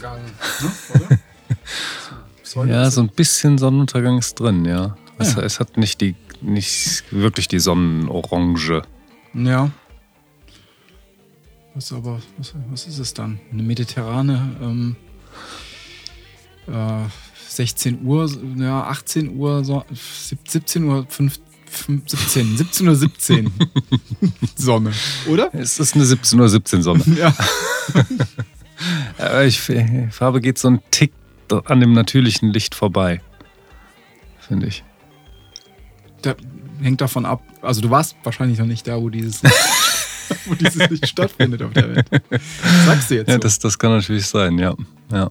Sonnenuntergang, ne? oder? Pseudo ja, so ein bisschen Sonnenuntergang ist drin, ja. Es, ja. es hat nicht, die, nicht wirklich die Sonnenorange. Ja. Was aber, was, was ist es dann? Eine mediterrane ähm, äh, 16 Uhr, ja, 18 Uhr, so, 17 Uhr 5, 17, 17 Uhr 17 Sonne, oder? Es ist eine 17 Uhr 17 Sonne. Ja. Aber ich, Farbe geht so ein Tick an dem natürlichen Licht vorbei, finde ich. Da hängt davon ab, also du warst wahrscheinlich noch nicht da, wo dieses, wo dieses Licht stattfindet auf der Welt. Sagst du jetzt? Ja, so. das, das kann natürlich sein, ja. ja.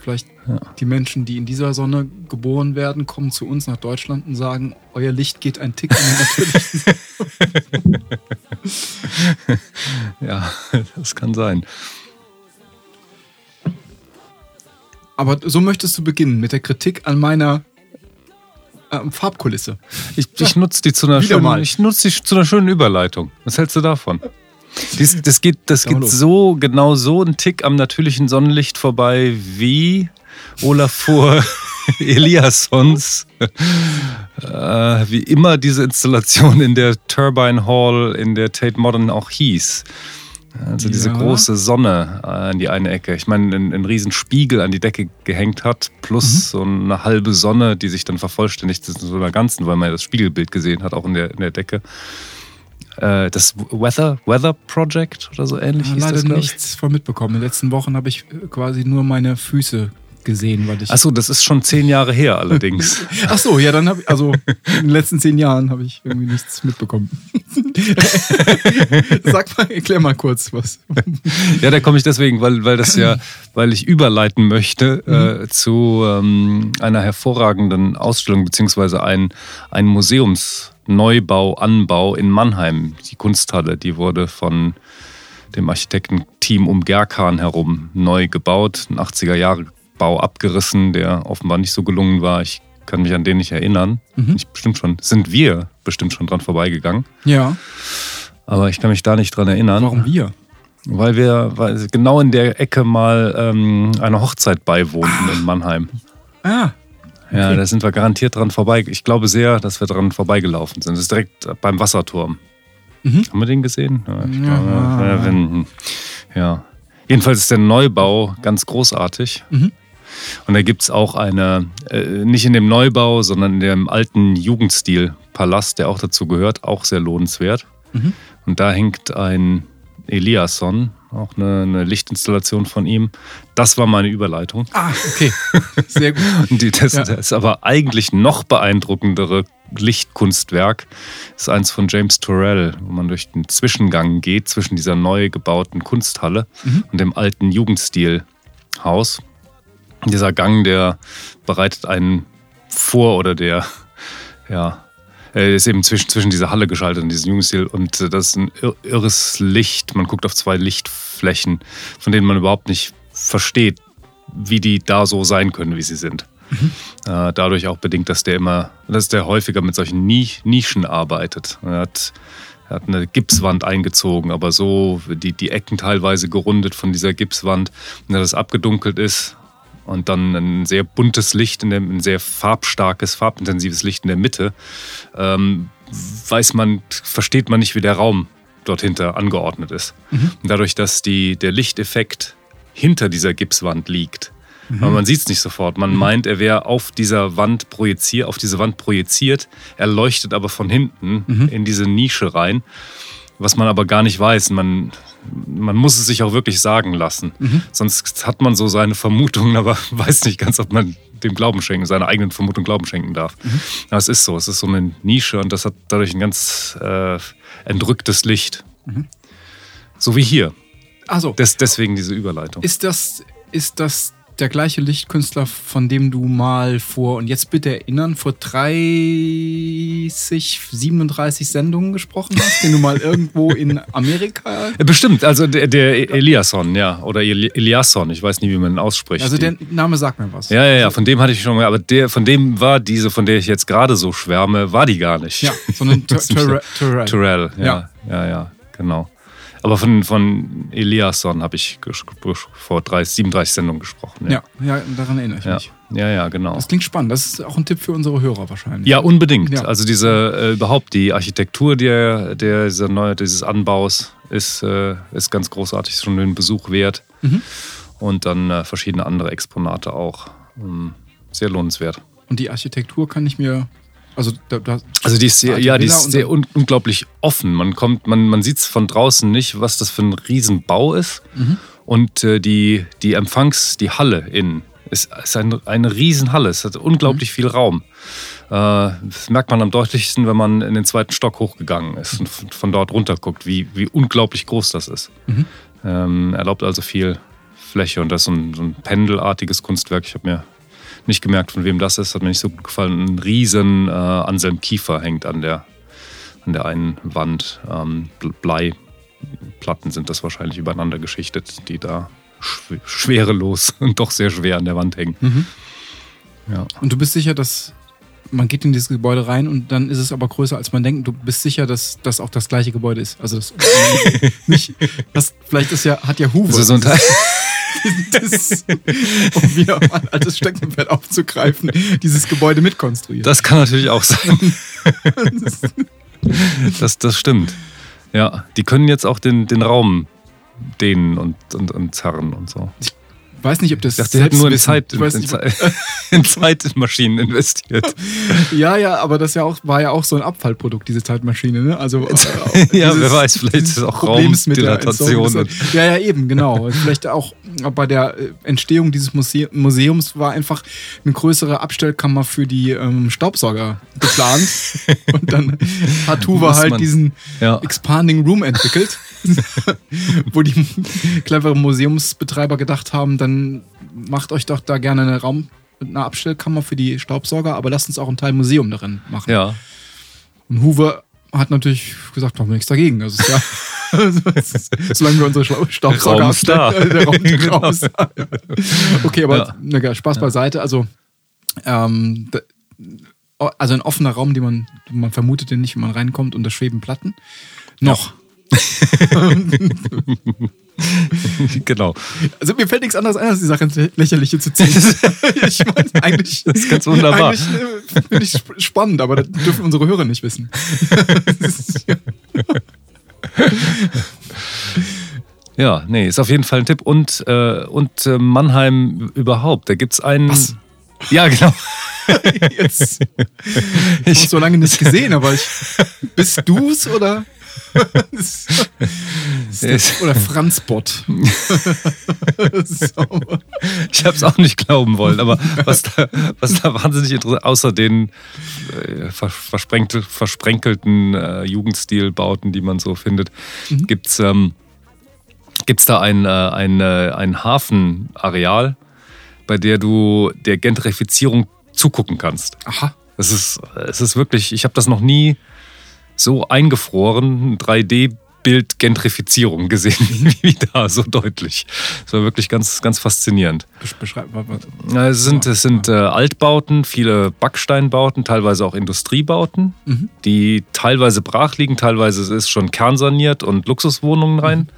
Vielleicht ja. die Menschen, die in dieser Sonne geboren werden, kommen zu uns nach Deutschland und sagen, euer Licht geht ein Tick in den natürlichen Ja, das kann sein. Aber so möchtest du beginnen mit der Kritik an meiner äh, Farbkulisse. Ich, ich nutze die zu einer schönen, ich nutze die zu einer schönen Überleitung. Was hältst du davon? Dies, das geht, das geht so, genau so ein Tick am natürlichen Sonnenlicht vorbei wie Olafur Eliassons, äh, wie immer diese Installation in der Turbine Hall in der Tate Modern auch hieß. Also diese ja. große Sonne an äh, die eine Ecke. Ich meine, einen, einen riesen Spiegel an die Decke gehängt hat, plus mhm. so eine halbe Sonne, die sich dann vervollständigt in so einer ganzen, weil man ja das Spiegelbild gesehen hat, auch in der, in der Decke. Äh, das Weather, Weather Project oder so ähnlich. Ja, leider das, nichts von mitbekommen. In den letzten Wochen habe ich quasi nur meine Füße gesehen, weil ich. Achso, das ist schon zehn Jahre her allerdings. Achso, ja, dann habe ich, also in den letzten zehn Jahren habe ich irgendwie nichts mitbekommen. Sag mal, erklär mal kurz was. ja, da komme ich deswegen, weil, weil das ja, weil ich überleiten möchte mhm. äh, zu ähm, einer hervorragenden Ausstellung, beziehungsweise ein, ein Museumsneubau, Anbau in Mannheim. Die Kunsthalle, die wurde von dem Architektenteam um Gerkan herum neu gebaut, ein 80er Jahre Bau abgerissen, der offenbar nicht so gelungen war. Ich kann mich an den nicht erinnern. Mhm. Ich bestimmt schon, sind wir bestimmt schon dran vorbeigegangen. Ja. Aber ich kann mich da nicht dran erinnern. Warum wir? Weil wir weil genau in der Ecke mal ähm, einer Hochzeit beiwohnten ah. in Mannheim. Ah. Okay. Ja, da sind wir garantiert dran vorbei. Ich glaube sehr, dass wir dran vorbeigelaufen sind. Das ist direkt beim Wasserturm. Mhm. Haben wir den gesehen? Ja, ich ja. Glaube, wenn, ja. Jedenfalls ist der Neubau ganz großartig. Mhm. Und da gibt es auch eine, äh, nicht in dem Neubau, sondern in dem alten Jugendstil-Palast, der auch dazu gehört, auch sehr lohnenswert. Mhm. Und da hängt ein Eliasson, auch eine, eine, Lichtinstallation von ihm. Das war meine Überleitung. Ah, okay. Sehr gut. Und die, das, ja. das ist aber eigentlich noch beeindruckendere Lichtkunstwerk ist eins von James Turrell, wo man durch den Zwischengang geht zwischen dieser neu gebauten Kunsthalle mhm. und dem alten Jugendstilhaus. Dieser Gang, der bereitet einen vor oder der, ja, ist eben zwischen, zwischen dieser Halle geschaltet und diesem Jugendstil und äh, das ist ein irres Licht. Man guckt auf zwei Lichtflächen, von denen man überhaupt nicht versteht, wie die da so sein können, wie sie sind. Mhm. Äh, dadurch auch bedingt, dass der immer, dass der häufiger mit solchen Nischen arbeitet. Er hat, er hat eine Gipswand eingezogen, aber so die, die Ecken teilweise gerundet von dieser Gipswand, und dass es abgedunkelt ist und dann ein sehr buntes Licht, in der, ein sehr farbstarkes, farbintensives Licht in der Mitte, ähm, weiß man, versteht man nicht, wie der Raum dort hinter angeordnet ist. Mhm. Und dadurch, dass die, der Lichteffekt hinter dieser Gipswand liegt, Mhm. Aber man sieht es nicht sofort. Man mhm. meint, er wäre auf dieser Wand projiziert, auf diese Wand projiziert. Er leuchtet aber von hinten mhm. in diese Nische rein was man aber gar nicht weiß. Man, man muss es sich auch wirklich sagen lassen. Mhm. Sonst hat man so seine Vermutungen, aber weiß nicht ganz, ob man dem Glauben schenken, seiner eigenen Vermutung Glauben schenken darf. Mhm. Aber es ist so, es ist so eine Nische und das hat dadurch ein ganz äh, entrücktes Licht. Mhm. So wie hier. Also Des, deswegen diese Überleitung. Ist das, ist das der gleiche Lichtkünstler, von dem du mal vor, und jetzt bitte erinnern, vor 30, 37 Sendungen gesprochen hast, den du mal irgendwo in Amerika. Bestimmt, also der, der Eliasson, ja, oder Eliasson, ich weiß nie, wie man ihn ausspricht. Also der Name sagt mir was. Ja, ja, ja, von dem hatte ich schon mal, aber der, von dem war diese, von der ich jetzt gerade so schwärme, war die gar nicht. Ja, sondern Terrell. Terrell, ja, ja, ja, genau. Aber von, von Eliasson habe ich vor 30, 37 Sendungen gesprochen. Ja, ja, ja daran erinnere ich ja. mich. Ja, ja, genau. Das klingt spannend. Das ist auch ein Tipp für unsere Hörer wahrscheinlich. Ja, unbedingt. Ja. Also diese äh, überhaupt die Architektur der, der dieser neue, dieses Anbaus ist, äh, ist ganz großartig, ist schon den Besuch wert. Mhm. Und dann äh, verschiedene andere Exponate auch. Ähm, sehr lohnenswert. Und die Architektur kann ich mir also, da, da also die ist sehr, ja, die ist sehr un unglaublich offen. Man kommt, man, man sieht es von draußen nicht, was das für ein Riesenbau ist. Mhm. Und äh, die, die Empfangs, die Halle innen ist, ist ein, eine Riesenhalle. Es hat unglaublich mhm. viel Raum. Äh, das merkt man am deutlichsten, wenn man in den zweiten Stock hochgegangen ist und von dort runter guckt, wie, wie unglaublich groß das ist. Mhm. Ähm, erlaubt also viel Fläche und das ist so ein, so ein pendelartiges Kunstwerk. Ich habe mir nicht gemerkt, von wem das ist, hat mir nicht so gut gefallen. Ein riesen äh, Anselm Kiefer hängt an der, an der einen Wand. Ähm, Bleiplatten sind das wahrscheinlich übereinander geschichtet, die da schwerelos und doch sehr schwer an der Wand hängen. Mhm. Ja. Und du bist sicher, dass man geht in dieses Gebäude rein und dann ist es aber größer, als man denkt. Du bist sicher, dass das auch das gleiche Gebäude ist. Also das nicht, das, vielleicht ist ja, hat ja Hoover. Also so ein Teil das, um wieder ein altes Steckenpferd aufzugreifen, dieses Gebäude mitkonstruiert. Das kann natürlich auch sein. das, das stimmt. Ja, die können jetzt auch den, den Raum dehnen und, und, und zerren und so. Ich weiß nicht, ob das. Dachte, hätten nur in, Zeit, in, in, in Zeitmaschinen investiert. ja, ja, aber das ja auch, war ja auch so ein Abfallprodukt, diese Zeitmaschine. Ne? Also, äh, ja, wer weiß, vielleicht ist es auch Raumdilatation. Ja, ja, eben, genau. vielleicht auch bei der äh, Entstehung dieses Muse Museums war einfach eine größere Abstellkammer für die ähm, Staubsauger geplant. Und dann hat Hoover halt diesen ja. Expanding Room entwickelt, wo die cleveren Museumsbetreiber gedacht haben, dann macht euch doch da gerne eine Raum, eine Abstellkammer für die Staubsauger, aber lasst uns auch einen Teil Museum darin machen. Ja. Und Hoover hat natürlich gesagt, haben wir nichts dagegen. Das ist ja, solange wir unsere Staubsauger ist da. Der Raum, genau. Raum da. Okay, aber ja. na, Spaß ja. beiseite. Also, ähm, also ein offener Raum, den man, man vermutet den nicht, wenn man reinkommt und da schweben Platten. Noch. genau. Also mir fällt nichts anderes ein, als die Sache ins Lächerliche zu ziehen. ich meine, eigentlich. Das ist ganz wunderbar. Eigentlich äh, finde ich spannend, aber das dürfen unsere Hörer nicht wissen. ja, nee, ist auf jeden Fall ein Tipp. Und, äh, und äh, Mannheim überhaupt. Da gibt es einen. Was? Ja, genau. Jetzt. Ich habe so lange nicht gesehen, aber ich. Bist du's oder? oder Franzbot. Ich habe es auch nicht glauben wollen, aber was da, was da wahnsinnig interessant, außer den äh, versprenkelten äh, Jugendstilbauten, die man so findet, mhm. gibt es ähm, gibt's da ein, äh, ein, äh, ein Hafenareal, bei der du der Gentrifizierung zugucken kannst. Aha. Es ist, es ist wirklich, ich habe das noch nie so eingefroren, 3D Bild Gentrifizierung gesehen, wie da so deutlich. Das war wirklich ganz, ganz faszinierend. Beschreib mal was. Es sind, es sind äh, Altbauten, viele Backsteinbauten, teilweise auch Industriebauten, mhm. die teilweise brach liegen, teilweise ist schon kernsaniert und Luxuswohnungen mhm.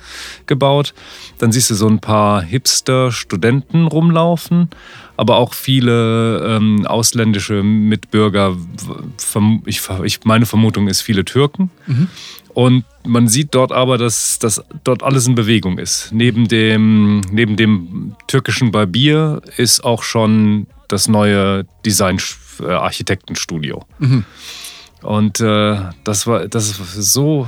reingebaut. Dann siehst du so ein paar Hipster-Studenten rumlaufen aber auch viele ähm, ausländische Mitbürger. Ich, ich, meine Vermutung ist viele Türken. Mhm. Und man sieht dort aber, dass, dass dort alles in Bewegung ist. Neben dem, neben dem türkischen Barbier ist auch schon das neue Design-Architektenstudio. Äh, mhm. Und äh, das war das ist so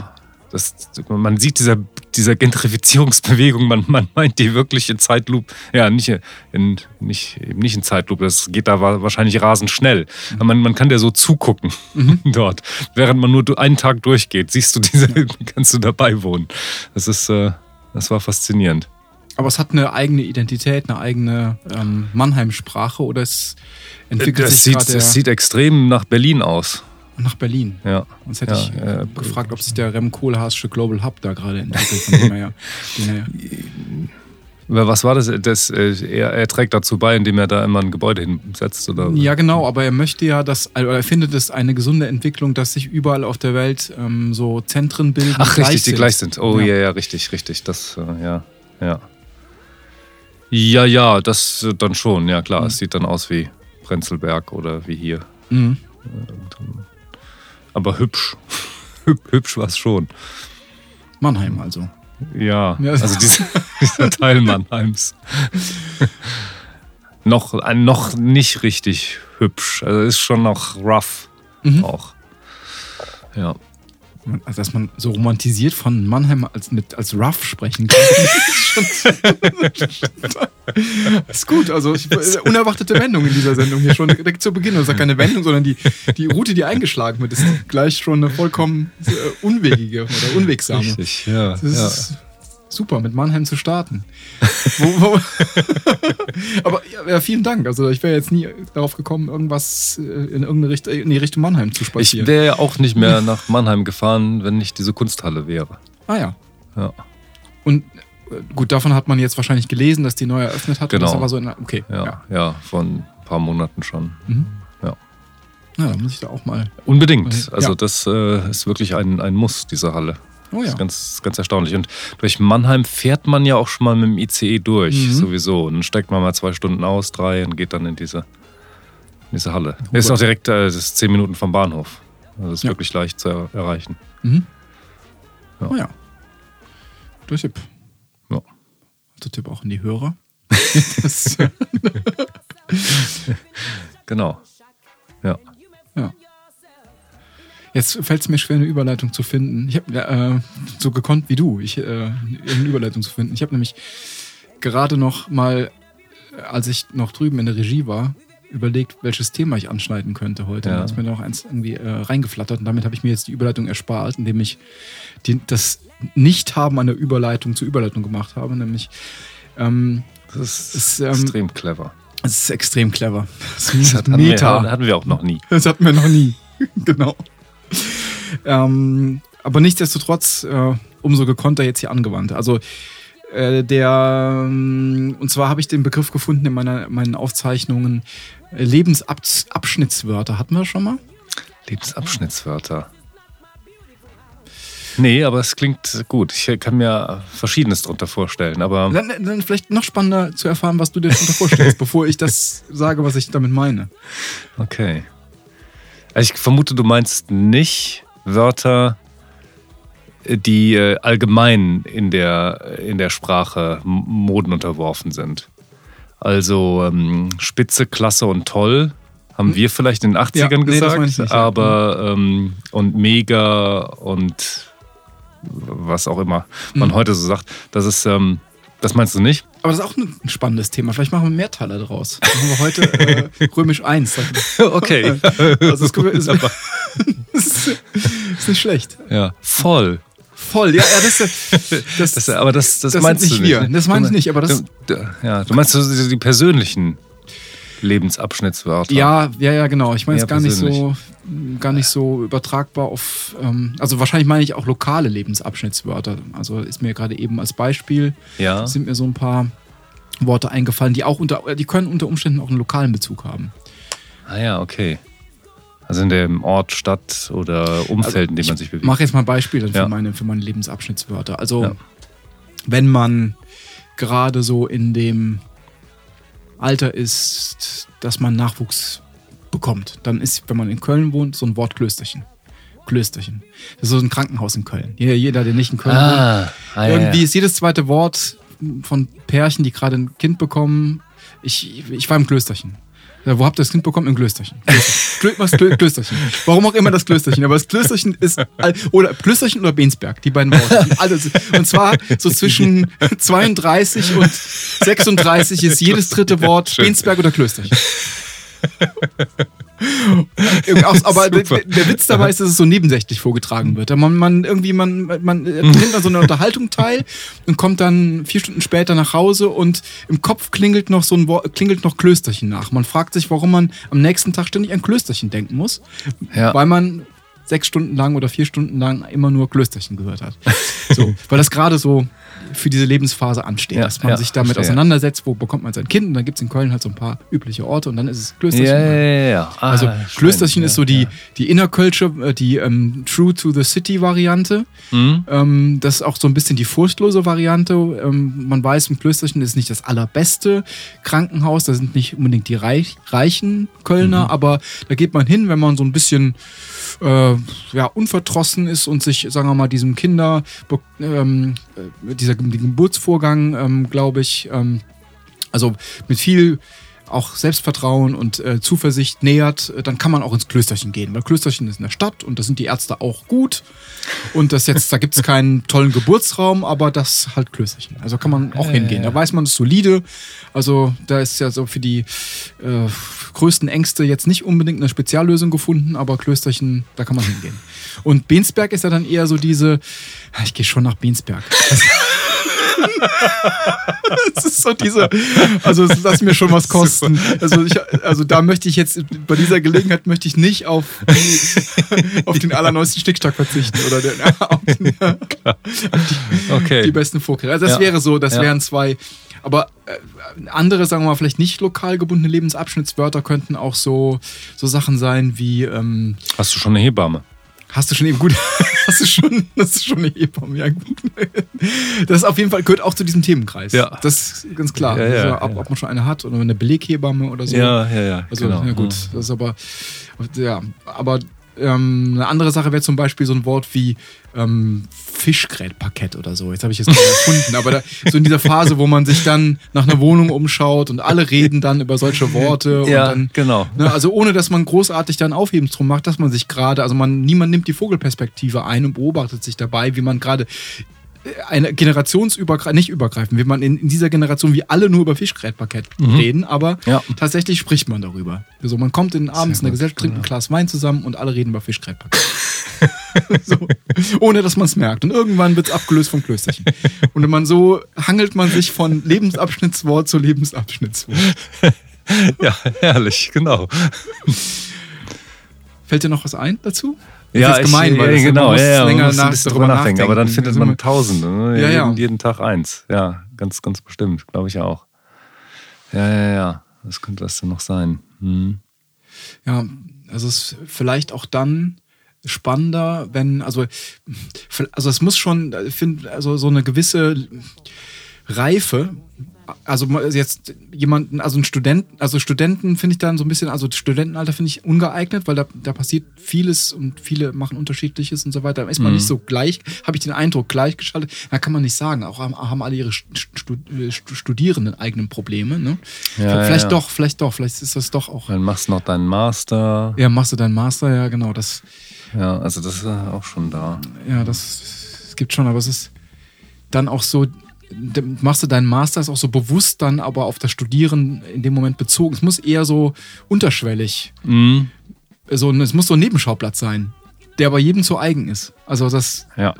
das, man sieht dieser, dieser Gentrifizierungsbewegung, man, man meint die wirklich in Zeitlupe, ja, nicht in, nicht, eben nicht in Zeitlupe, das geht da wahrscheinlich rasend schnell. Mhm. Man, man kann der so zugucken mhm. dort. Während man nur einen Tag durchgeht, siehst du diese, kannst du dabei wohnen. Das ist, äh, das war faszinierend. Aber es hat eine eigene Identität, eine eigene ähm, Mannheim-Sprache oder es entwickelt das sich sieht, Es sieht extrem nach Berlin aus. Nach Berlin. Ja. Sonst hätte ja, ich äh, gefragt, ob sich der Rem Kohlhaas'sche Global Hub da gerade entwickelt. Von dem her, her. Aber was war das? das äh, er, er, trägt dazu bei, indem er da immer ein Gebäude hinsetzt? Oder? Ja, genau, aber er möchte ja, dass, oder er findet es eine gesunde Entwicklung, dass sich überall auf der Welt ähm, so Zentren bilden. Ach, richtig, die gleich sind. Oh ja, ja, ja richtig, richtig. Das, äh, ja, ja. Ja, ja, das äh, dann schon, ja klar. Mhm. Es sieht dann aus wie Prenzlberg oder wie hier. Mhm. Aber hübsch. hübsch war es schon. Mannheim also. Ja, also dieser, dieser Teil Mannheims. noch, noch nicht richtig hübsch. Also ist schon noch rough mhm. auch. Ja. Also, dass man so romantisiert von Mannheim als, mit, als rough sprechen kann. ist gut, also ich, unerwartete Wendung in dieser Sendung hier schon direkt zu Beginn. Das ist ja keine Wendung, sondern die, die Route, die eingeschlagen wird, ist gleich schon eine vollkommen äh, unwegige oder unwegsame. Richtig, ja. Das ja. Super, mit Mannheim zu starten. wo, wo Aber ja, vielen Dank. Also ich wäre jetzt nie darauf gekommen, irgendwas äh, in irgendeine Richtung, in die Richtung Mannheim zu spazieren. Ich wäre ja auch nicht mehr nach Mannheim gefahren, wenn nicht diese Kunsthalle wäre. Ah ja. Ja. Und äh, gut, davon hat man jetzt wahrscheinlich gelesen, dass die neu eröffnet hat. Genau. Das aber so in, okay. Ja, ja, ja, vor ein paar Monaten schon. Mhm. Ja. Ja, da muss ich da auch mal. Unbedingt. Also ja. das äh, ist wirklich ein, ein Muss, diese Halle. Oh ja. Das ist ganz, ganz erstaunlich. Und durch Mannheim fährt man ja auch schon mal mit dem ICE durch, mhm. sowieso. Und dann steigt man mal zwei Stunden aus, drei und geht dann in diese, in diese Halle. Oh, ist auch direkt äh, das ist zehn Minuten vom Bahnhof. Also ist ja. wirklich leicht zu er erreichen. Mhm. Ja. Oh ja. Guter Tipp. Ja. Guter Tipp auch an die Hörer. genau. Ja. Jetzt fällt es mir schwer, eine Überleitung zu finden. Ich habe äh, so gekonnt wie du, ich, äh, eine Überleitung zu finden. Ich habe nämlich gerade noch mal, als ich noch drüben in der Regie war, überlegt, welches Thema ich anschneiden könnte heute. Ja. Da ist mir noch eins irgendwie äh, reingeflattert und damit habe ich mir jetzt die Überleitung erspart, indem ich die, das Nicht-Haben einer Überleitung zur Überleitung gemacht habe, nämlich ähm, das ist, ist ähm, extrem clever. Das ist extrem clever. Das, das hatten, Meta. Wir, hatten wir auch noch nie. Das hatten wir noch nie. genau. Ähm, aber nichtsdestotrotz äh, umso gekonnter jetzt hier angewandt. Also äh, der, ähm, und zwar habe ich den Begriff gefunden in meiner, meinen Aufzeichnungen, äh, Lebensabschnittswörter. Hatten wir schon mal? Lebensabschnittswörter. Nee, aber es klingt gut. Ich kann mir Verschiedenes darunter vorstellen, aber. Dann, dann vielleicht noch spannender zu erfahren, was du dir darunter vorstellst, bevor ich das sage, was ich damit meine. Okay. Also ich vermute, du meinst nicht Wörter, die äh, allgemein in der, in der Sprache Moden unterworfen sind. Also ähm, Spitze, Klasse und Toll haben hm. wir vielleicht in den 80ern ja, gesagt, nee, nicht, aber ja. ähm, und Mega und was auch immer man mhm. heute so sagt, das ist ähm, das meinst du nicht? Aber das ist auch ein spannendes Thema. Vielleicht machen wir mehr Teile daraus. Machen wir heute äh, römisch 1. okay. Also das ist, ist, ist, nicht schlecht. Ja, voll. Voll, ja, ja das, das, das, aber das, das, das meinst nicht du nicht. Wir. Das meine ich nicht, aber das. Du, ja, du meinst die, die persönlichen Lebensabschnittswörter. Ja, ja, ja, genau. Ich meine es gar nicht so gar nicht so übertragbar auf, ähm, also wahrscheinlich meine ich auch lokale Lebensabschnittswörter. Also ist mir gerade eben als Beispiel, ja. sind mir so ein paar Worte eingefallen, die auch unter, die können unter Umständen auch einen lokalen Bezug haben. Ah ja, okay. Also in dem Ort, Stadt oder Umfeld, also in dem man sich bewegt. Ich mache jetzt mal ein Beispiel für, ja. meine, für meine Lebensabschnittswörter. Also ja. wenn man gerade so in dem Alter ist, dass man Nachwuchs bekommt, dann ist, wenn man in Köln wohnt, so ein Wort Klösterchen. Klösterchen. Das ist so ein Krankenhaus in Köln. Jeder, der nicht in Köln ah, wohnt. Ah, irgendwie ja. ist jedes zweite Wort von Pärchen, die gerade ein Kind bekommen. Ich, ich war im Klösterchen. Ja, wo habt ihr das Kind bekommen? Im Klösterchen. Klösterchen. Klösterchen? Warum auch immer das Klösterchen. Aber das Klösterchen ist, oder Klösterchen oder Bensberg, die beiden Worte. Alles. Und zwar so zwischen 32 und 36 ist jedes dritte Wort Bensberg oder Klösterchen. Aber der, der, Witz dabei ist, dass es so nebensächlich vorgetragen wird. Man, man irgendwie, man, man nimmt an so einer Unterhaltung teil und kommt dann vier Stunden später nach Hause und im Kopf klingelt noch so ein klingelt noch Klösterchen nach. Man fragt sich, warum man am nächsten Tag ständig an Klösterchen denken muss. Ja. Weil man sechs Stunden lang oder vier Stunden lang immer nur Klösterchen gehört hat. So, weil das gerade so für diese Lebensphase ansteht, Ja, dass man ja, sich damit verstehe. auseinandersetzt, wo bekommt man sein Kind und dann gibt es in Köln halt so ein paar übliche Orte und dann ist es Klösterchen. Ja, ja, ja, ja. Ah, Also Klösterchen ist so die, die innerkölsche, äh, die ähm, True to the City Variante. Mhm. Ähm, das ist auch so ein bisschen die furchtlose Variante. Ähm, man weiß, ein Klösterchen ist nicht das allerbeste Krankenhaus. Da sind nicht unbedingt die reich, reichen Kölner, aber da geht man hin, wenn man so ein bisschen äh, ja, unverdrossen ist und sich, sagen wir mal, diesem Kinder, ähm, äh, dieser Geburtsvorgang, ähm, glaube ich, ähm, also mit viel auch Selbstvertrauen und äh, Zuversicht nähert, äh, dann kann man auch ins Klösterchen gehen. Weil Klösterchen ist in der Stadt und da sind die Ärzte auch gut. Und das jetzt, da gibt es keinen tollen Geburtsraum, aber das halt Klösterchen. Also kann man auch hingehen. Da weiß man, es ist solide. Also da ist ja so für die äh, größten Ängste jetzt nicht unbedingt eine Speziallösung gefunden, aber Klösterchen, da kann man hingehen. Und Bensberg ist ja dann eher so diese, ich gehe schon nach Bensberg. Das ist so diese, also lass mir schon was kosten. Also, ich, also da möchte ich jetzt, bei dieser Gelegenheit möchte ich nicht auf, die, auf den allerneuesten Stickstock verzichten oder den, auf den, Okay. die besten Vorkehrungen. Also das Ja. wäre so, das Ja. wären zwei. Aber äh, andere, sagen wir mal, vielleicht nicht lokal gebundene Lebensabschnittswörter könnten auch so, so Sachen sein wie, ähm, Hast du schon eine Hebamme? Hast du schon eben gut, hast du schon, das ist schon eine Hebamme, ja gut. Das ist auf jeden Fall gehört auch zu diesem Themenkreis. Ja. Das ist ganz klar. Ja, ja, also, ob, ja. ob man schon eine hat oder eine Beleghebamme oder so. Ja, ja, ja. Also, genau. ja gut, das ist aber, ja, aber ähm, eine andere Sache wäre zum Beispiel so ein Wort wie ähm, Fischgrätparkett oder so. Jetzt habe ich es gerade erfunden, aber da, so in dieser Phase, wo man sich dann nach einer Wohnung umschaut und alle reden dann über solche Worte Ja, und dann genau. Ne, also ohne, dass man großartig dann Aufhebens drum macht, dass man sich gerade, also man, niemand nimmt die Vogelperspektive ein und beobachtet sich dabei, wie man gerade eine generationsübergreifend, nicht übergreifend, wie man in, in dieser Generation wie alle nur über Fischgrätparkett reden, aber Ja. tatsächlich spricht man darüber. Also man kommt in, abends in der Gesellschaft, trinkt ein Glas Wein zusammen und alle reden über Fischgrätparkett. so, ohne dass man es merkt. Und irgendwann wird es abgelöst vom Klösterchen. Und wenn man so hangelt man sich von Lebensabschnittswort zu Lebensabschnittswort. Ja, herrlich, genau. Fällt dir noch was ein dazu? Ja, das ist gemein, ich, weil ja, genau, ja, ja, länger nach- drüber nachdenken. Aber dann findet man Tausende, ne? Ja, ja. jeden, jeden Tag eins. Ja, ganz, ganz bestimmt, glaube ich auch. Ja, ja, ja. Was könnte das denn noch sein? Hm. Ja, also es ist vielleicht auch dann spannender, wenn, also, also es muss schon, ich finde, also so eine gewisse Reife, also jetzt jemanden, also ein Student, also Studenten finde ich dann so ein bisschen, also Studentenalter finde ich ungeeignet, weil da, da passiert vieles und viele machen unterschiedliches und so weiter. Da ist man nicht so gleich, habe ich den Eindruck, gleichgeschaltet. Da kann man nicht sagen. Auch haben, alle ihre Stu- Studierenden eigenen Probleme. Ne? Ja, vielleicht ja. doch, vielleicht doch, vielleicht ist das doch auch. Dann machst du noch deinen Master. Ja, machst du deinen Master, ja, genau. Das, Ja, also das ist auch schon da. ja, das es gibt schon, aber es ist dann auch so, machst du deinen Master, ist auch so bewusst dann aber auf das Studieren in dem Moment bezogen. Es muss eher so unterschwellig, Mhm. so, es muss so ein Nebenschauplatz sein, der aber jedem zu eigen ist. Also das, Ja.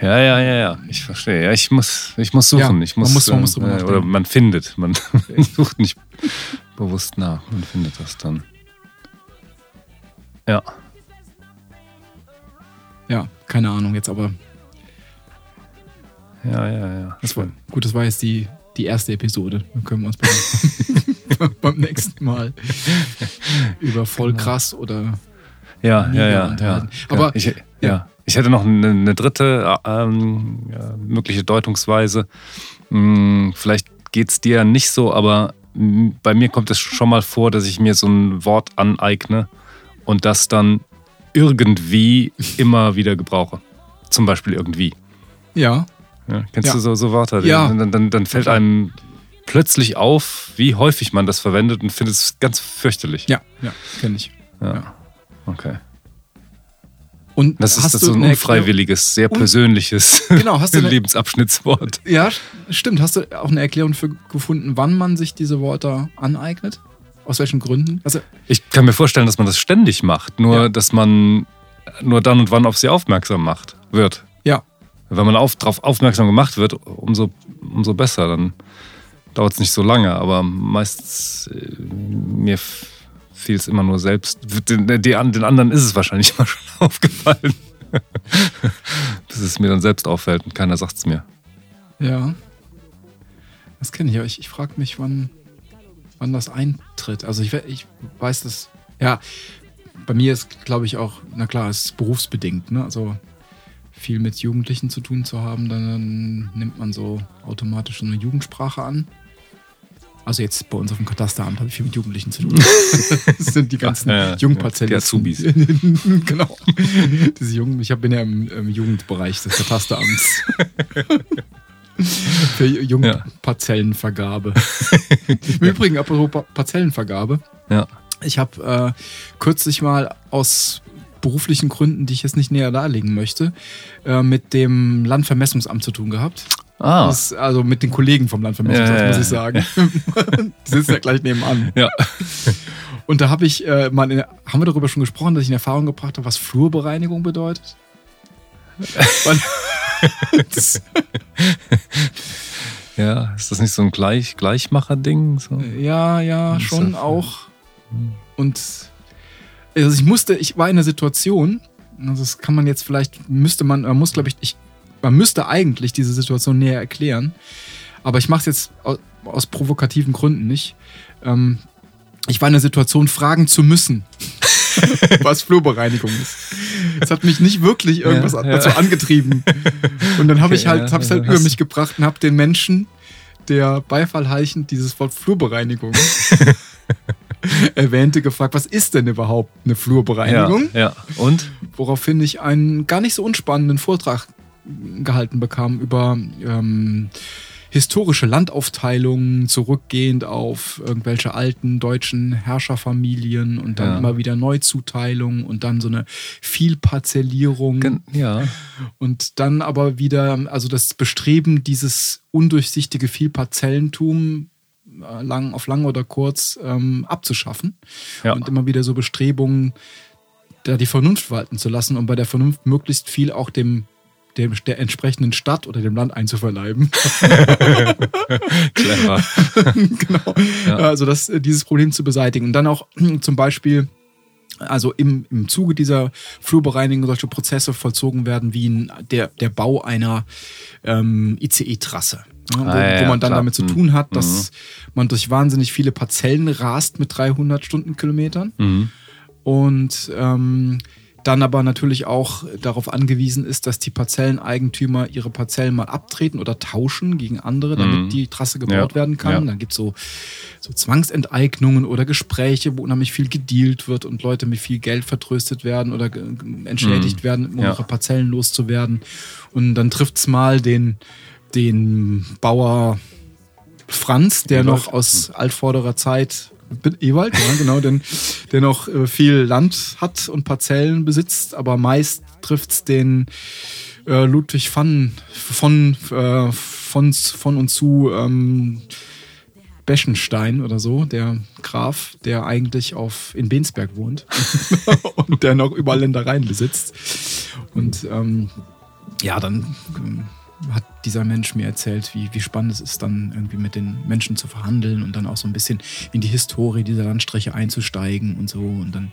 Ja, ja, ja, ja, ich verstehe. Ja, ich muss, ich muss suchen. Ja, ich muss, man muss- man äh, muss drüber äh. Oder man findet. Man sucht nicht bewusst nach. Man findet das dann. Ja. Ja, keine Ahnung jetzt, aber Ja, ja, ja. das war, gut, das war jetzt die, die erste Episode. Dann können wir uns beim, beim nächsten Mal über voll krass oder Ja, ja, ja, ja. Aber- ich, ja. ja. ich hätte noch eine, eine dritte ähm, ja, mögliche Deutungsweise. Hm, vielleicht geht es dir nicht so, aber bei mir kommt es schon mal vor, dass ich mir so ein Wort aneigne und das dann irgendwie immer wieder gebrauche. Zum Beispiel irgendwie. ja, Ja, kennst Ja. du so, so Wörter? Ja. Dann, dann, dann fällt einem plötzlich auf, wie häufig man das verwendet und findet es ganz fürchterlich. ja, ja, kenne ich. Ja. Ja. Okay. Und Das ist das so ein unfreiwilliges, sehr persönliches Genau, hast du eine- Lebensabschnittswort. Ja, stimmt. Hast du auch eine Erklärung für gefunden, wann man sich diese Wörter aneignet? Aus welchen Gründen? Also, Ich kann mir vorstellen, dass man das ständig macht, nur Ja. dass man nur dann und wann auf sie aufmerksam macht wird. ja. Wenn man auf, darauf aufmerksam gemacht wird, umso, umso besser. Dann dauert es nicht so lange, aber meistens äh, mir fiel es immer nur selbst. Den, den, den anderen ist es wahrscheinlich immer schon aufgefallen. Bis es mir dann selbst auffällt und keiner sagt es mir. Ja. Das kenne ich, aber ich, ich frage mich, wann, wann das eintritt. Also ich, ich weiß das, ja, bei mir ist, glaube ich, auch, na klar, es ist berufsbedingt, ne? Also viel mit Jugendlichen zu tun zu haben, dann nimmt man so automatisch so eine Jugendsprache an. Also jetzt bei uns auf dem Katasteramt habe ich viel mit Jugendlichen zu tun. das sind die ganzen ja, ja, Jungparzellen. Die Azubis. genau. Diese Jungen, ich bin ja im, im Jugendbereich des Katasteramts. Für Jungparzellenvergabe. Im Übrigen, apropos Parzellenvergabe. Ja. Ich habe äh, kürzlich mal aus beruflichen Gründen, die ich jetzt nicht näher darlegen möchte, äh, mit dem Landvermessungsamt zu tun gehabt. Ah. Das, also mit den Kollegen vom Landvermessungsamt, ja, muss ich sagen. die sitzen ja gleich nebenan. Ja. Und da habe ich äh, mal, in, haben wir darüber schon gesprochen, dass ich in Erfahrung gebracht habe, was Flurbereinigung bedeutet? Ja, ist das nicht so ein Gleich Gleichmacher-Ding? So? Ja, ja, schon auch. Und also ich musste, ich war in einer Situation, also das kann man jetzt vielleicht, müsste man, man muss, glaube ich, ich, man müsste eigentlich diese Situation näher erklären. Aber ich mache es jetzt aus, aus, provokativen Gründen nicht. Ähm, ich war in einer Situation, fragen zu müssen, was Flurbereinigung ist. Es hat mich nicht wirklich irgendwas ja, ja. dazu angetrieben. Und dann habe ich halt, habe es halt über mich gebracht und habe den Menschen, der beifallheichend dieses Wort Flurbereinigung erwähnte, gefragt, was ist denn überhaupt eine Flurbereinigung? Ja, ja. Und? Woraufhin ich einen gar nicht so unspannenden Vortrag gehalten bekam über ähm, historische Landaufteilungen, zurückgehend auf irgendwelche alten deutschen Herrscherfamilien und dann ja. immer wieder Neuzuteilung und dann so eine Vielparzellierung. Ja. Und dann aber wieder, also das Bestreben, dieses undurchsichtige Vielparzellentum äh, lang, auf lang oder kurz ähm, abzuschaffen. Ja. Und immer wieder so Bestrebungen, da die Vernunft walten zu lassen und bei der Vernunft möglichst viel auch dem dem, der entsprechenden Stadt oder dem Land einzuverleiben. Clever. genau. Ja. Also das, dieses Problem zu beseitigen. Und dann auch zum Beispiel also im, im Zuge dieser Flurbereinigung solche Prozesse vollzogen werden wie in der, der Bau einer ähm, ICE-Trasse. Ja, wo, ah, ja, wo, man dann klar. damit zu tun hat, dass mhm. man durch wahnsinnig viele Parzellen rast mit 300 Stundenkilometern. Mhm. Und ähm, dann aber natürlich auch darauf angewiesen ist, dass die Parzelleneigentümer ihre Parzellen mal abtreten oder tauschen gegen andere, damit mhm. die Trasse gebaut ja. werden kann. Ja. Dann gibt es so, so Zwangsenteignungen oder Gespräche, wo unheimlich viel gedealt wird und Leute mit viel Geld vertröstet werden oder entschädigt mhm. werden, um ja. ihre Parzellen loszuwerden. Und dann trifft es mal den, den Bauer Franz, der noch aus altvorderer Zeit Ewald, ja, genau, denn, der noch äh, viel Land hat und Parzellen besitzt, aber meist trifft es den äh, Ludwig van, von, äh, von, von und zu ähm, Beschenstein oder so, der Graf, der eigentlich auf, in Bensberg wohnt und der noch überall Ländereien besitzt. Und ähm, ja, dann ähm, hat dieser Mensch mir erzählt, wie, wie spannend es ist, dann irgendwie mit den Menschen zu verhandeln und dann auch so ein bisschen in die Historie dieser Landstriche einzusteigen und so und dann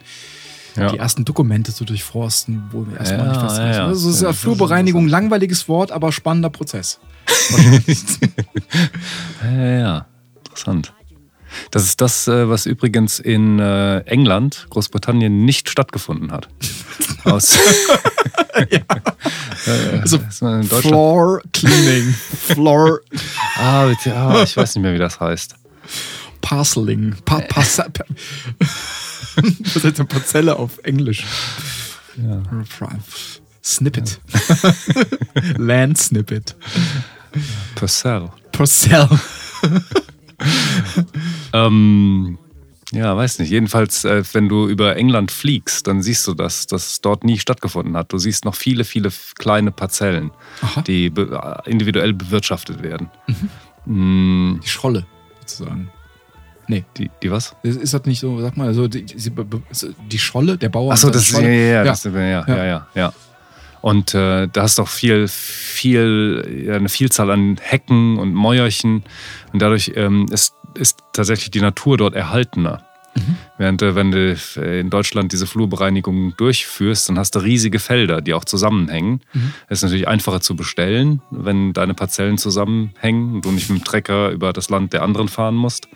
ja. die ersten Dokumente zu durchforsten, wo wir erstmal ja, nicht was ja, ja. Also es ist ja Flurbereinigung, langweiliges Wort, aber spannender Prozess. ja, ja, interessant. Das ist das, äh, was übrigens in äh, England, Großbritannien nicht stattgefunden hat. Aus ja. also Floor Cleaning. Floor. ah, bitte, ah, ich weiß nicht mehr, wie das heißt. Parceling. Pa Parce Was heißt eine Parzelle auf Englisch? Ja. Snippet. Ja. Land Snippet. Parcel. Parcel. ähm, ja, weiß nicht. Jedenfalls, äh, wenn du über England fliegst, dann siehst du, dass das dort nie stattgefunden hat. Du siehst noch viele, viele kleine Parzellen, Aha. die be individuell bewirtschaftet werden. Mhm. Mm. Die Schrolle, sozusagen. Nee. Die, die was? Ist das nicht so, sag mal, also die, die Scholle, der Bauer. Achso, das ist, ja, ja, ja, ja. Das, ja, ja, ja, ja. Und äh, da hast du auch viel, viel, eine Vielzahl an Hecken und Mäuerchen. Und dadurch ähm, ist, ist tatsächlich die Natur dort erhaltener. Mhm. Während äh, wenn du äh, in Deutschland diese Flurbereinigung durchführst, dann hast du riesige Felder, die auch zusammenhängen. Mhm. ist natürlich einfacher zu bestellen, wenn deine Parzellen zusammenhängen und du nicht mit dem Trecker über das Land der anderen fahren musst.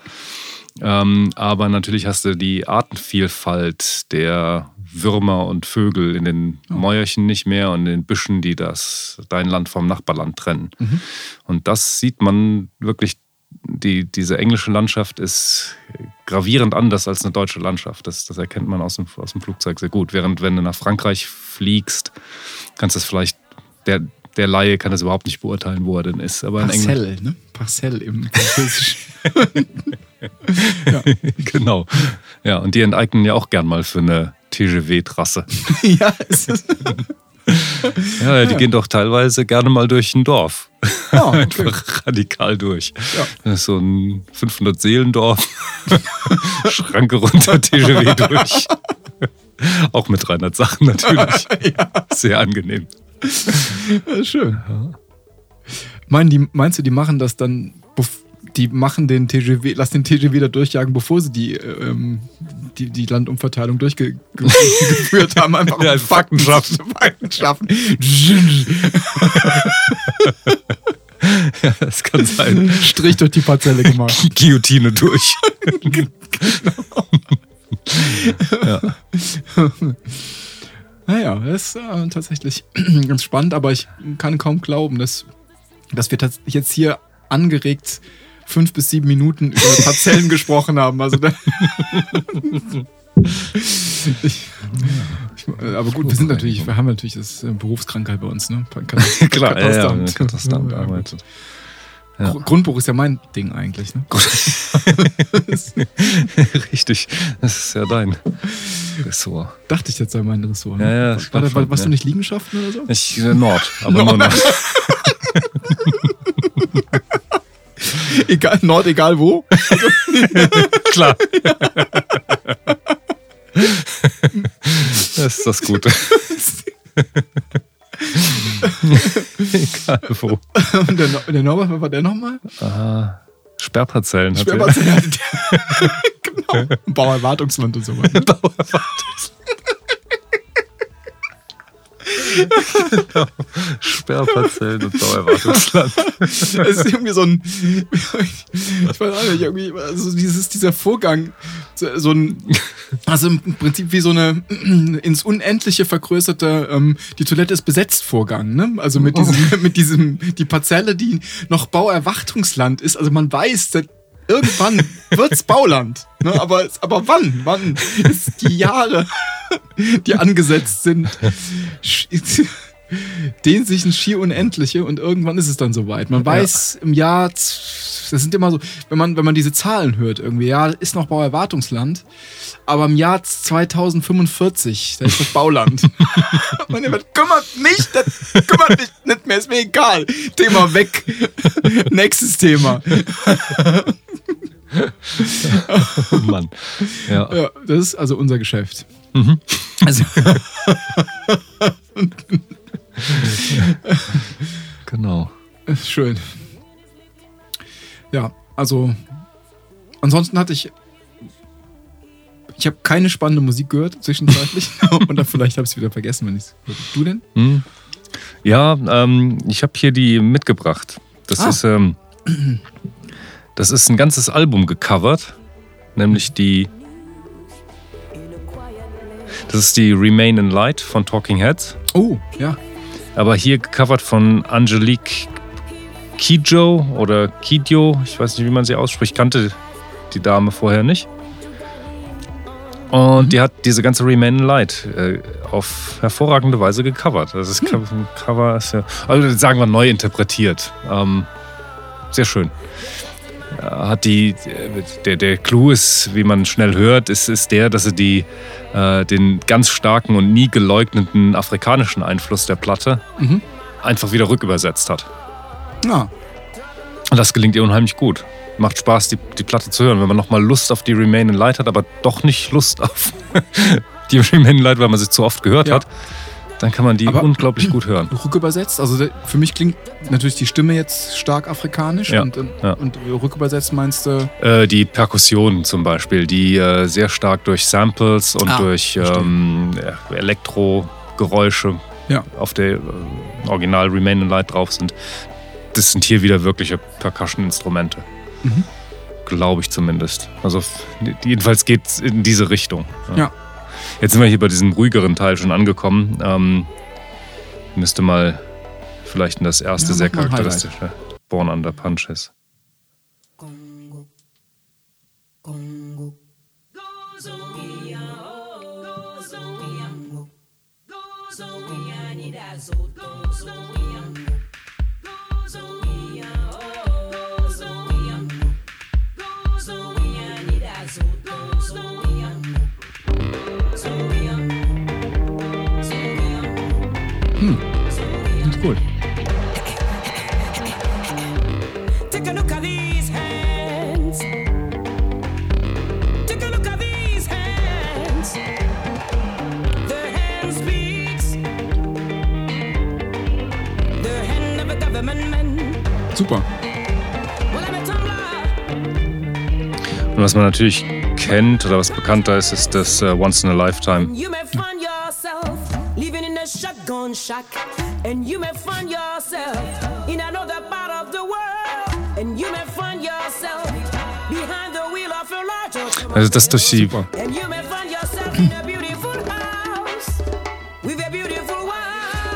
Ähm, aber natürlich hast du die Artenvielfalt der Würmer und Vögel in den oh. Mäuerchen nicht mehr und in den Büschen, die das dein Land vom Nachbarland trennen. Mhm. Und das sieht man wirklich die, diese englische Landschaft ist gravierend anders als eine deutsche Landschaft. Das, das erkennt man aus dem, aus dem Flugzeug sehr gut. Während wenn du nach Frankreich fliegst, kannst du es vielleicht, der, der Laie kann das überhaupt nicht beurteilen, wo er denn ist. Aber Parcell, ne? Parcell im Französischen. ja. Genau. Ja, und die enteignen ja auch gern mal für eine TGV-Trasse. ja, ist es. ja, die ja. gehen doch teilweise gerne mal durch ein Dorf. Oh, okay. Einfach radikal durch. Ja. So ein 500-Seelendorf. Schranke runter, TGW durch. Auch mit 300 Sachen natürlich. Ja. Sehr angenehm. schön. Meinen die, meinst du, die machen das dann, die machen den TGW, lass den TGW da durchjagen, bevor sie die, ähm, die, die Landumverteilung durchgeführt haben. Einfach ja, Fakten schaffen. Fakten schaffen. ja, das kann sein. Strich durch die Parzelle gemacht. Guillotine durch. genau. ja. Naja, das ist äh, tatsächlich ganz spannend, aber ich kann kaum glauben, dass, dass wir jetzt hier angeregt fünf bis sieben Minuten über Parzellen gesprochen haben. Also da ich, ich, aber gut, wir sind natürlich, wir haben natürlich das äh, Berufskrankheit bei uns, ne? Klar, Katastand. Ja, ja. Grundbuch ist ja mein Ding eigentlich. Ne? Richtig, das ist ja dein Ressort. Dachte ich jetzt sei mein Ressort. Ne? Ja, ja, war, war, schon, warst du nicht Liegenschaften oder so? Ich, äh, Nord, aber Nord. nur Nord. egal, Nord, egal wo. Klar. das ist das Gute. egal wo. Und der, der Norbert, was war der nochmal? Ah, Sperrparzellen. Sperrparzellen. genau. Bauerwartungsland und so weiter. Bauerwartungsland. genau. Sperrparzellen und Bauerwartungsland. Es ist irgendwie so ein, ich weiß auch nicht, irgendwie, also dieses, dieser Vorgang, so ein, also im Prinzip wie so eine ins Unendliche vergrößerte, ähm, die Toilette ist besetzt Vorgang, ne? Also mit diesem, oh. mit diesem, die Parzelle, die noch Bauerwartungsland ist, also man weiß, irgendwann wird's Bauland. Ne? Aber, aber wann? Wann ist die Jahre, die angesetzt sind, dehnt sich ein schier Unendliche und irgendwann ist es dann soweit. Man weiß ja. im Jahr, das sind immer so, wenn man, wenn man diese Zahlen hört, irgendwie, ja, ist noch Bauerwartungsland, aber im Jahr 2045, da ist das Bauland. Man kümmert mich, das kümmert mich nicht mehr, ist mir egal. Thema weg. Nächstes Thema. oh Mann. Ja. ja. Das ist also unser Geschäft. Mhm. Also. genau. Schön. Ja, also. Ansonsten hatte ich. Ich habe keine spannende Musik gehört zwischenzeitlich. Und vielleicht habe ich es wieder vergessen, wenn ich es. Du denn? Hm. Ja, ähm, ich habe hier die mitgebracht. Das ah. ist. Ähm, das ist ein ganzes Album gecovert, nämlich die. Das ist die Remain in Light von Talking Heads. Oh, ja. Aber hier gecovert von Angelique Kijo oder Kidjo, ich weiß nicht, wie man sie ausspricht, kannte die Dame vorher nicht. Und mhm. die hat diese ganze Remain in Light äh, auf hervorragende Weise gecovert. Also das mhm. Cover ist ja, also sagen wir neu interpretiert. Ähm, sehr schön hat die, der, der Clou ist, wie man schnell hört, ist, ist der, dass sie die, äh, den ganz starken und nie geleugneten afrikanischen Einfluss der Platte mhm. einfach wieder rückübersetzt hat. Ja. Das gelingt ihr unheimlich gut. Macht Spaß, die, die Platte zu hören, wenn man nochmal Lust auf die Remain in Light hat, aber doch nicht Lust auf die Remain in Light, weil man sie zu oft gehört ja. hat. Dann kann man die Aber- unglaublich gut hören. Rückübersetzt, also für mich klingt natürlich die Stimme jetzt stark afrikanisch Ja, und, und, ja. und rückübersetzt meinst du, Äh, die Perkussion zum Beispiel, die äh, sehr stark durch Samples und Ah, durch ähm, Elektrogeräusche ja, auf der äh, Original Remain in Light drauf sind. Das sind hier wieder wirkliche Percussion-Instrumente. Mhm. Glaube ich zumindest. Also jedenfalls geht es in diese Richtung. Ja. Jetzt sind wir hier bei diesem ruhigeren Teil schon angekommen. Ähm, müsste mal vielleicht in das erste Ja, sehr charakteristische Born Under Punches. ist Super. Und was man natürlich kennt oder was bekannter ist, ist das äh, Once in a Lifetime. You may find yourself living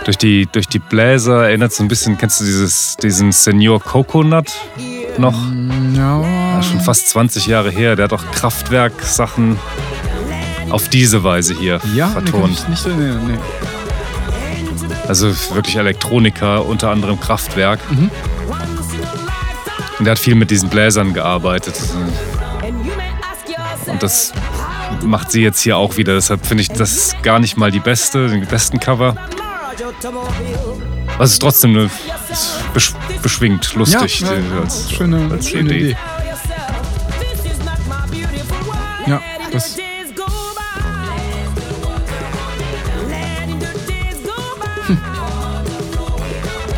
durch die, durch die Bläser erinnert so ein bisschen, kennst du dieses, diesen Senior Coconut noch? Ja, Schon fast 20 Jahre her. Der hat auch Kraftwerk-Sachen auf diese Weise hier ja nee, vertont. ich nicht erinnern. Nee. Also wirklich Elektroniker, unter anderem Kraftwerk. Lifetime. Und der hat viel mit diesen Bläsern gearbeitet. Und das macht sie jetzt hier auch wieder. Deshalb finde ich das gar nicht mal die beste, den besten Cover. Es ist trotzdem eine, es besch beschwingt, lustig Ja, ja, als, schöne, als schöne Idee. Idee. Ja, das- by.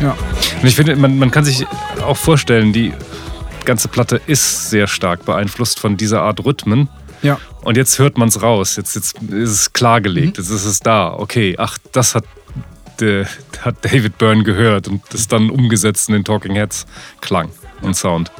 Ja, Und ich finde, man, man kann sich auch vorstellen, die ganze Platte ist sehr stark beeinflusst von dieser Art Rhythmen. ja, Und jetzt hört man es raus. Jetzt, jetzt ist es klargelegt. Jetzt ist es da. Okay, ach, das hat, der, hat David Byrne gehört und das dann umgesetzt in den Talking Heads Klang und Sound.